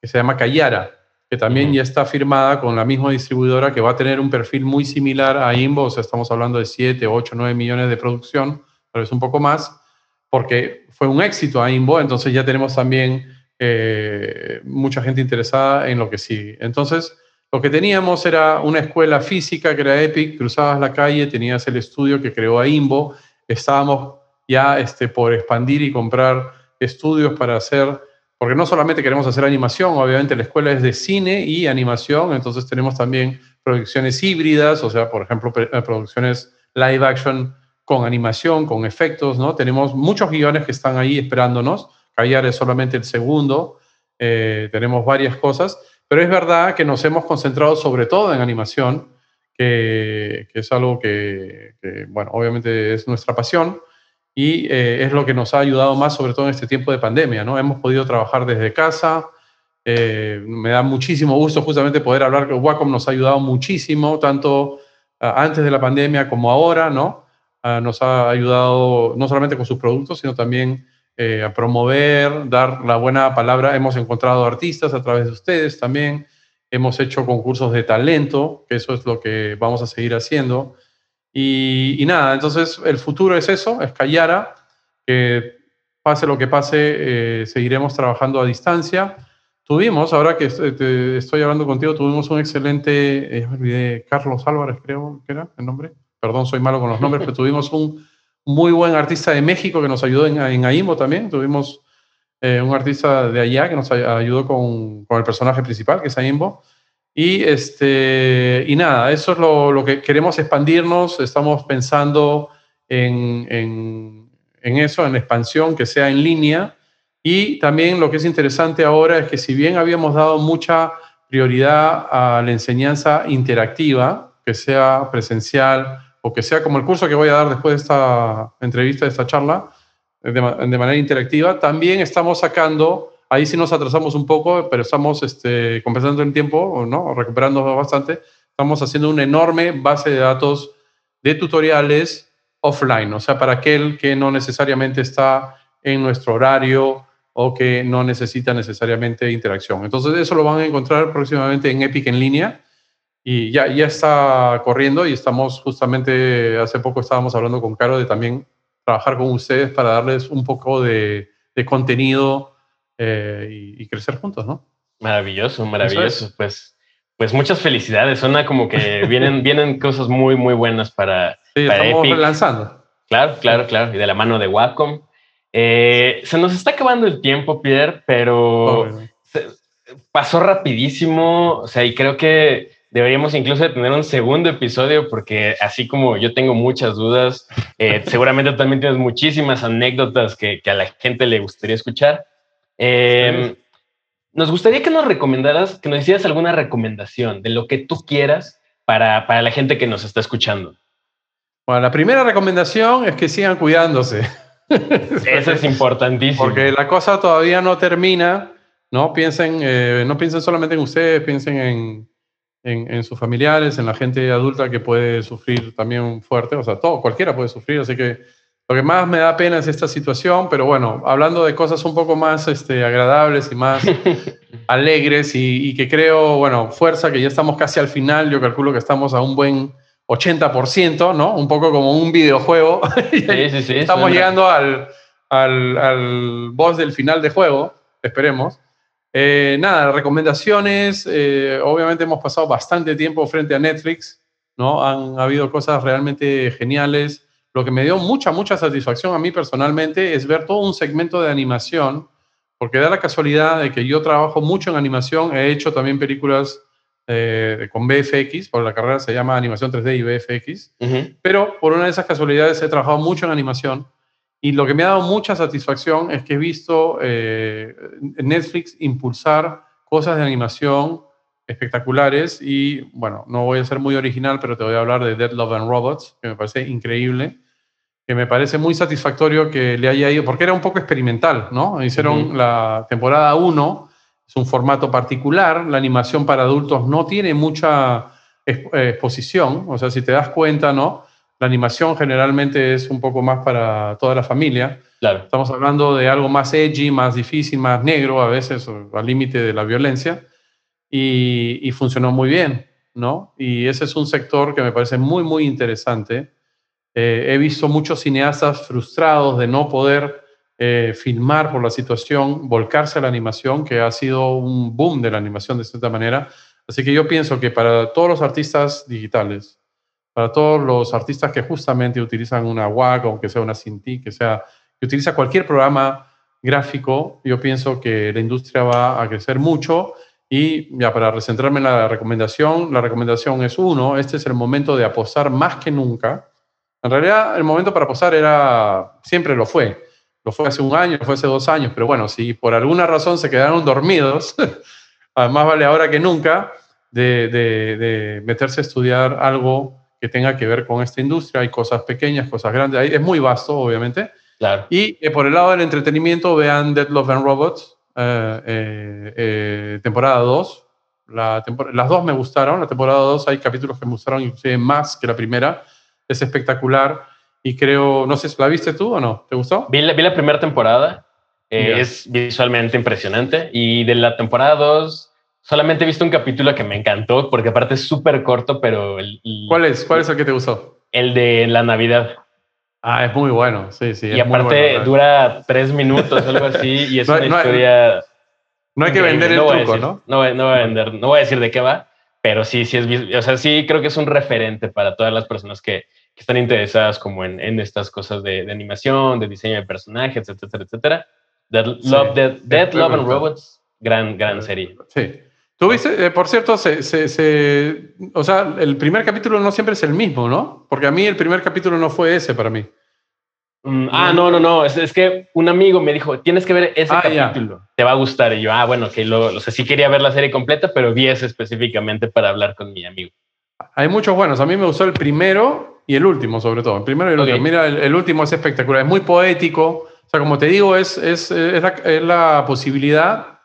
que se llama Cayara, que también ya está firmada con la misma distribuidora que va a tener un perfil muy similar a Imbo, o sea, estamos hablando de 7, 8, 9 millones de producción, tal vez un poco más, porque fue un éxito a Imbo, entonces ya tenemos también eh, mucha gente interesada en lo que sigue. Entonces, lo que teníamos era una escuela física que era Epic, cruzabas la calle, tenías el estudio que creó a Imbo, estábamos ya este, por expandir y comprar estudios para hacer, porque no solamente queremos hacer animación, obviamente la escuela es de cine y animación, entonces tenemos también producciones híbridas, o sea, por ejemplo, eh, producciones live action con animación, con efectos, ¿no? Tenemos muchos guiones que están ahí esperándonos, Callar es solamente el segundo, eh, tenemos varias cosas, pero es verdad que nos hemos concentrado sobre todo en animación, que, es algo que, bueno, obviamente es nuestra pasión y eh, es lo que nos ha ayudado más, sobre todo en este tiempo de pandemia, ¿no? Hemos podido trabajar desde casa, eh, me da muchísimo gusto justamente poder hablar que Wacom nos ha ayudado muchísimo, tanto ah, antes de la pandemia como ahora, ¿no? Ah, nos ha ayudado no solamente con sus productos, sino también eh, a promover, dar la buena palabra. Hemos encontrado artistas a través de ustedes también. Hemos hecho concursos de talento, que eso es lo que vamos a seguir haciendo. Y, nada, entonces el futuro es eso, es Callara, que pase lo que pase, eh, seguiremos trabajando a distancia. Tuvimos, ahora que estoy hablando contigo, tuvimos un excelente, eh, me olvidé, Carlos Álvarez creo que era el nombre, perdón, soy malo con los nombres, pero tuvimos un muy buen artista de México que nos ayudó en, en AIMO también, tuvimos eh, un artista de allá que nos ayudó con, con el personaje principal, que es AIMBO. Y, este, y nada, eso es lo, lo que queremos expandirnos, estamos pensando en, en, en, eso, en expansión, que sea en línea. Y también lo que es interesante ahora es que si bien habíamos dado mucha prioridad a la enseñanza interactiva, que sea presencial o que sea como el curso que voy a dar después de esta entrevista, de esta charla, de, de manera interactiva, también estamos sacando Ahí sí nos atrasamos un poco, pero estamos este, compensando el tiempo, ¿no? recuperando bastante. Estamos haciendo una enorme base de datos de tutoriales offline, o sea, para aquel que no necesariamente está en nuestro horario o que no necesita necesariamente interacción. Entonces, eso lo van a encontrar próximamente en Epic en línea y ya, ya está corriendo y estamos justamente, hace poco estábamos hablando con Caro de también trabajar con ustedes para darles un poco de, de contenido eh, y, crecer juntos, ¿no? Maravilloso, maravilloso. Pues, pues muchas felicidades. Suena como que vienen, vienen cosas muy, muy buenas para, sí, para estamos lanzando. Claro, claro, claro. Y de la mano de Wacom. Eh, se nos está acabando el tiempo, Pierre, pero pasó rapidísimo. O sea, y creo que deberíamos incluso tener un segundo episodio porque así como yo tengo muchas dudas, eh, seguramente también tienes muchísimas anécdotas que, que, a la gente le gustaría escuchar. Eh, nos gustaría que nos recomendaras, que nos hicieras alguna recomendación de lo que tú quieras para, para la gente que nos está escuchando. Bueno, la primera recomendación es que sigan cuidándose. Eso es importantísimo. Porque la cosa todavía no termina. No piensen, eh, no piensen solamente en ustedes, piensen en, en, en, sus familiares, en la gente adulta que puede sufrir también fuerte. O sea, todo, cualquiera puede sufrir. Así que lo que más me da pena es esta situación, pero bueno, hablando de cosas un poco más este, agradables y más alegres y, que creo, bueno, fuerza, que ya estamos casi al final, yo calculo que estamos a un buen 80%, ¿no? Un poco como un videojuego. Sí, sí, sí, estamos llegando al, al, al, boss del final de juego, esperemos. Eh, nada, recomendaciones, eh, obviamente hemos pasado bastante tiempo frente a Netflix, ¿no? Han habido cosas realmente geniales lo que me dio mucha, mucha satisfacción a mí personalmente es ver todo un segmento de animación, porque da la casualidad de que yo trabajo mucho en animación, he hecho también películas eh, con VFX, por la carrera se llama animación 3D y VFX, pero por una de esas casualidades he trabajado mucho en animación y lo que me ha dado mucha satisfacción es que he visto eh, Netflix impulsar cosas de animación espectaculares y bueno, no voy a ser muy original, pero te voy a hablar de Dead Love and Robots, que me parece increíble, que me parece muy satisfactorio que le haya ido, porque era un poco experimental, ¿no? Hicieron la temporada 1, es un formato particular, la animación para adultos no tiene mucha exposición, o sea, si te das cuenta, ¿no? La animación generalmente es un poco más para toda la familia. Claro. Estamos hablando de algo más edgy, más difícil, más negro, a veces al límite de la violencia y, funcionó muy bien, ¿no? Y ese es un sector que me parece muy, muy interesante. Eh, he visto muchos cineastas frustrados de no poder eh, filmar por la situación, volcarse a la animación, que ha sido un boom de la animación de cierta manera. Así que yo pienso que para todos los artistas digitales, para todos los artistas que justamente utilizan una WAC, aunque sea una Cintiq, que sea que utiliza cualquier programa gráfico, yo pienso que la industria va a crecer mucho y ya para recentrarme en la recomendación, la recomendación es uno, este es el momento de apostar más que nunca. En realidad el momento para apostar era, siempre lo fue. Lo fue hace un año, lo fue hace dos años, pero bueno, si por alguna razón se quedaron dormidos, más vale ahora que nunca de, de, meterse a estudiar algo que tenga que ver con esta industria. Hay cosas pequeñas, cosas grandes, es muy vasto, obviamente. Claro. Y eh, por el lado del entretenimiento, vean Dead Love and Robots, eh, eh, eh, temporada 2. La las dos me gustaron. La temporada 2 hay capítulos que me gustaron inclusive más que la primera. Es espectacular y creo, no sé, ¿la viste tú o no? ¿Te gustó? Vi la, vi la primera temporada. es visualmente impresionante. Y de la temporada 2 solamente he visto un capítulo que me encantó porque aparte es súper corto, pero... El, ¿Cuál es? ¿Cuál es el que te gustó? El de la Navidad. Ah, es muy bueno, sí, sí. Y aparte dura tres minutos algo así y es una historia... no hay que vender el truco, ¿no? No voy, a vender, no voy a decir de qué va, pero sí, sí es, o sea, sí creo que es un referente para todas las personas que, están interesadas como en, en estas cosas de, animación, de diseño de personajes, etcétera, etcétera. Dead, Love, Dead, Love and Robots, gran, gran serie. Sí. Tuviste, eh, por cierto, se, se, o sea, el primer capítulo no siempre es el mismo, ¿no? Porque a mí el primer capítulo no fue ese para mí. Mm, ah, no, no, no. Es, que un amigo me dijo, tienes que ver ese ah, capítulo. Te va a gustar. Y yo, ah, bueno, que lo, o sea, sí quería ver la serie completa, pero vi ese específicamente para hablar con mi amigo. Hay muchos buenos. A mí me gustó el primero y el último, sobre todo. El primero y el último. Mira, el, último es espectacular. Es muy poético. O sea, como te digo, es, es, es, la, es la posibilidad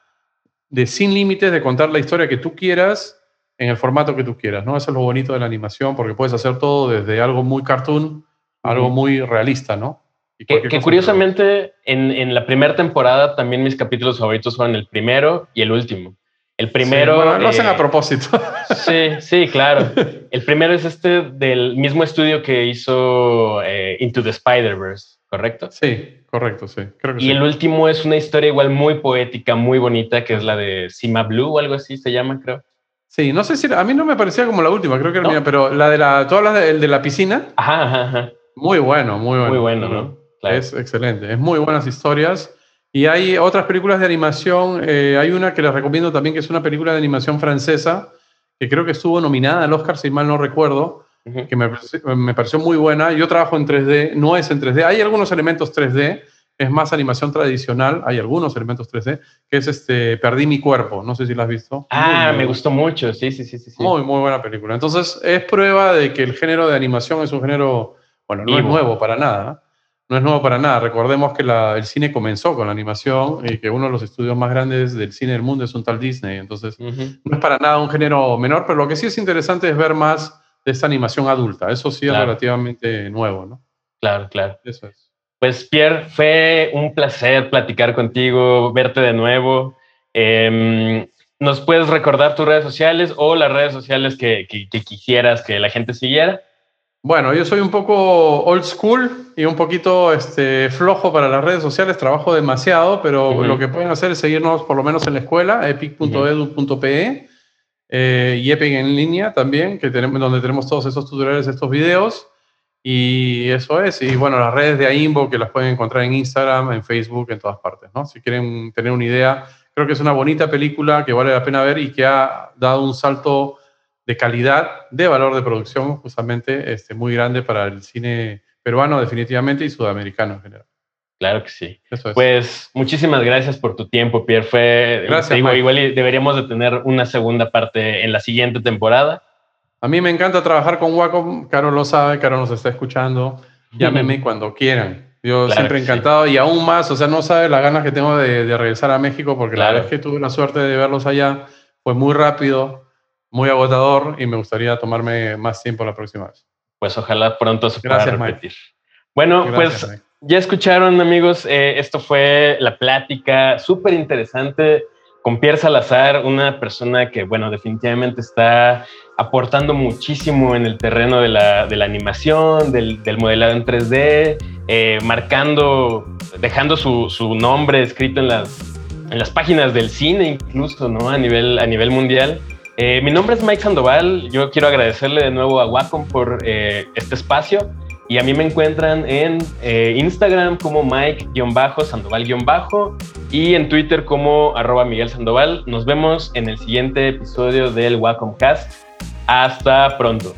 de sin límites de contar la historia que tú quieras en el formato que tú quieras, ¿no? Eso es lo bonito de la animación, porque puedes hacer todo desde algo muy cartoon a algo muy realista, ¿no? Que, curiosamente en, la primera temporada también mis capítulos favoritos son el primero y el último. El primero... lo hacen a eh, propósito. Sí, sí, claro. El primero es este del mismo estudio que hizo eh, Into the Spider-Verse, ¿correcto? Sí, correcto, sí. y el último es una historia igual muy poética, muy bonita, que es la de Sima Blue o algo así se llama, creo. Sí, no sé si a mí no me parecía como la última, creo que era mía, pero la de la, todas las de, de la piscina. Ajá, ajá, ajá. Muy bueno, muy bueno. Muy bueno, ¿no? Es excelente, es muy buenas historias. Y hay otras películas de animación, eh, hay una que les recomiendo también, que es una película de animación francesa, que creo que estuvo nominada al Oscar, si mal no recuerdo, que me, me, pareció muy buena. Yo trabajo en 3D, no es en 3D, hay algunos elementos 3D, es más animación tradicional, hay algunos elementos 3D, que es este Perdí mi cuerpo, no sé si la has visto. Ah, me gustó mucho, sí, sí, sí, sí. Muy, muy buena película. Entonces, es prueba de que el género de animación es un género, bueno, no es nuevo para nada, no es nuevo para nada. Recordemos que el cine comenzó con la animación y que uno de los estudios más grandes del cine del mundo es un tal Disney. Entonces, no es para nada un género menor, pero lo que sí es interesante es ver más de esta animación adulta. Eso sí es relativamente nuevo, ¿no? Claro, claro. Eso es. Pues Pierre, fue un placer platicar contigo, verte de nuevo. Em, ¿Nos puedes recordar tus redes sociales o las redes sociales que quisieras que la gente siguiera? Bueno, yo soy un poco old school y un poquito este, flojo para las redes sociales, trabajo demasiado, pero lo que pueden hacer es seguirnos por lo menos en la escuela, epic.edu.pe eh, y en línea también, que tenemos, donde tenemos todos esos tutoriales, estos videos. Y eso es. Y bueno, las redes de AIMBO que las pueden encontrar en Instagram, en Facebook, en todas partes. ¿no? Si quieren tener una idea, creo que es una bonita película que vale la pena ver y que ha dado un salto de calidad, de valor de producción, justamente este, muy grande para el cine peruano definitivamente y sudamericano en general. Claro que sí. Pues muchísimas gracias por tu tiempo, Pierre. Fue, gracias, igual deberíamos de tener una segunda parte en la siguiente temporada. A mí me encanta trabajar con Wacom. Caro lo sabe, Caro nos está escuchando. Llámeme cuando quieran. Yo siempre encantado y aún más, o sea, no sabe las ganas que tengo de, regresar a México porque la verdad es que tuve la suerte de verlos allá. Fue muy rápido, muy agotador y me gustaría tomarme más tiempo la próxima vez. Pues ojalá pronto se pueda repetir. Bueno, pues ya escucharon, amigos, eh, esto fue la plática súper interesante con Pierre Salazar, una persona que, bueno, definitivamente está aportando muchísimo en el terreno de la, animación, del, modelado en 3D, eh, marcando, dejando su, nombre escrito en las, en las páginas del cine incluso, ¿no? A nivel, a nivel mundial. Eh, mi nombre es Mike Sandoval, yo quiero agradecerle de nuevo a Wacom por este espacio y a mí me encuentran en eh, Instagram como Mike-Sandoval- y en Twitter como arroba Miguel Sandoval. Nos vemos en el siguiente episodio del Wacom Cast. Hasta pronto.